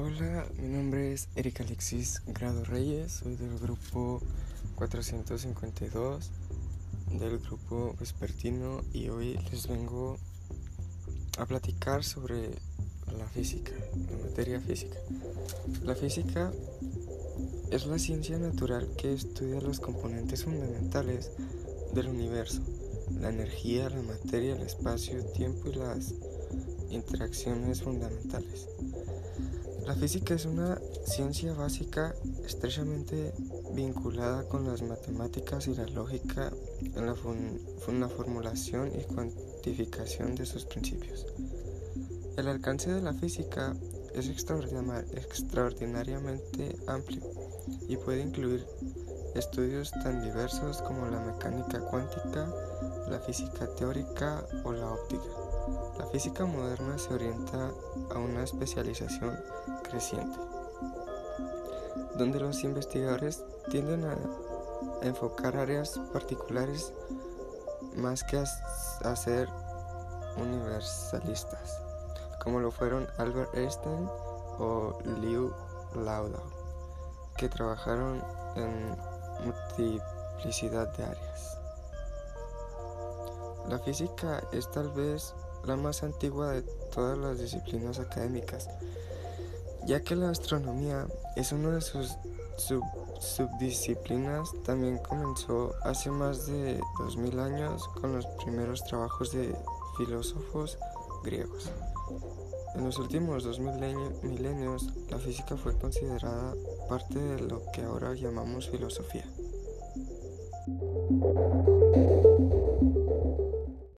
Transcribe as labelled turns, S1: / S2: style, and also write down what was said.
S1: Hola, mi nombre es Erika Alexis Grado Reyes, soy del grupo 452 del grupo vespertino y hoy les vengo a platicar sobre la física, la materia física. La física es la ciencia natural que estudia los componentes fundamentales del universo, la energía, la materia, el espacio, tiempo y las interacciones fundamentales. La física es una ciencia básica estrechamente vinculada con las matemáticas y la lógica en la, formulación y cuantificación de sus principios. El alcance de la física es extraordinariamente amplio y puede incluir estudios tan diversos como la mecánica cuántica, la física teórica o la óptica. La física moderna se orienta a una especialización creciente, donde los investigadores tienden a enfocar áreas particulares más que a, ser universalistas, como lo fueron Albert Einstein o Liu Laudau, que trabajaron en multiplicidad de áreas. La física es tal vez la más antigua de todas las disciplinas académicas, ya que la astronomía es una de sus subdisciplinas, también comenzó hace más de 2000 años con los primeros trabajos de filósofos griegos. En los últimos dos milenios, la física fue considerada parte de lo que ahora llamamos filosofía.